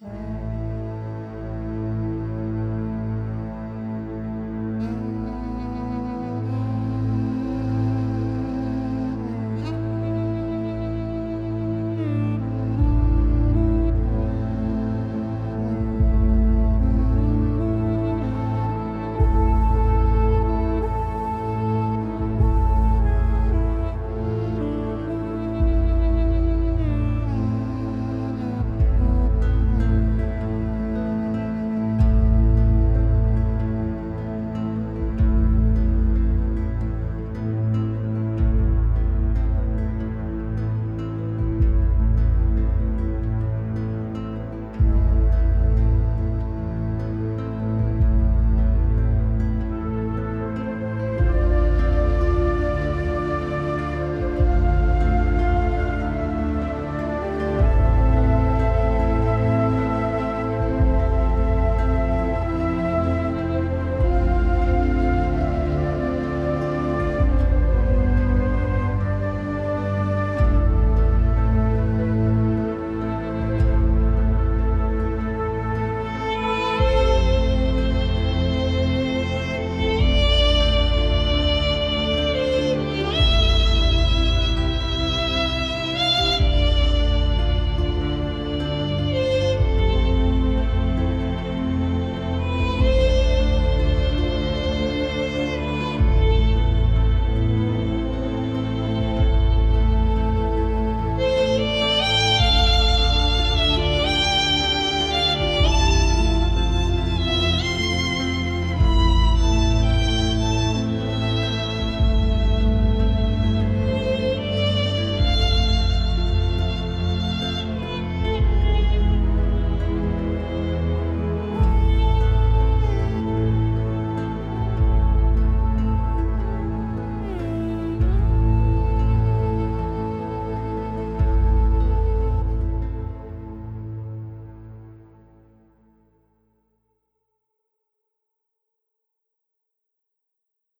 Bye.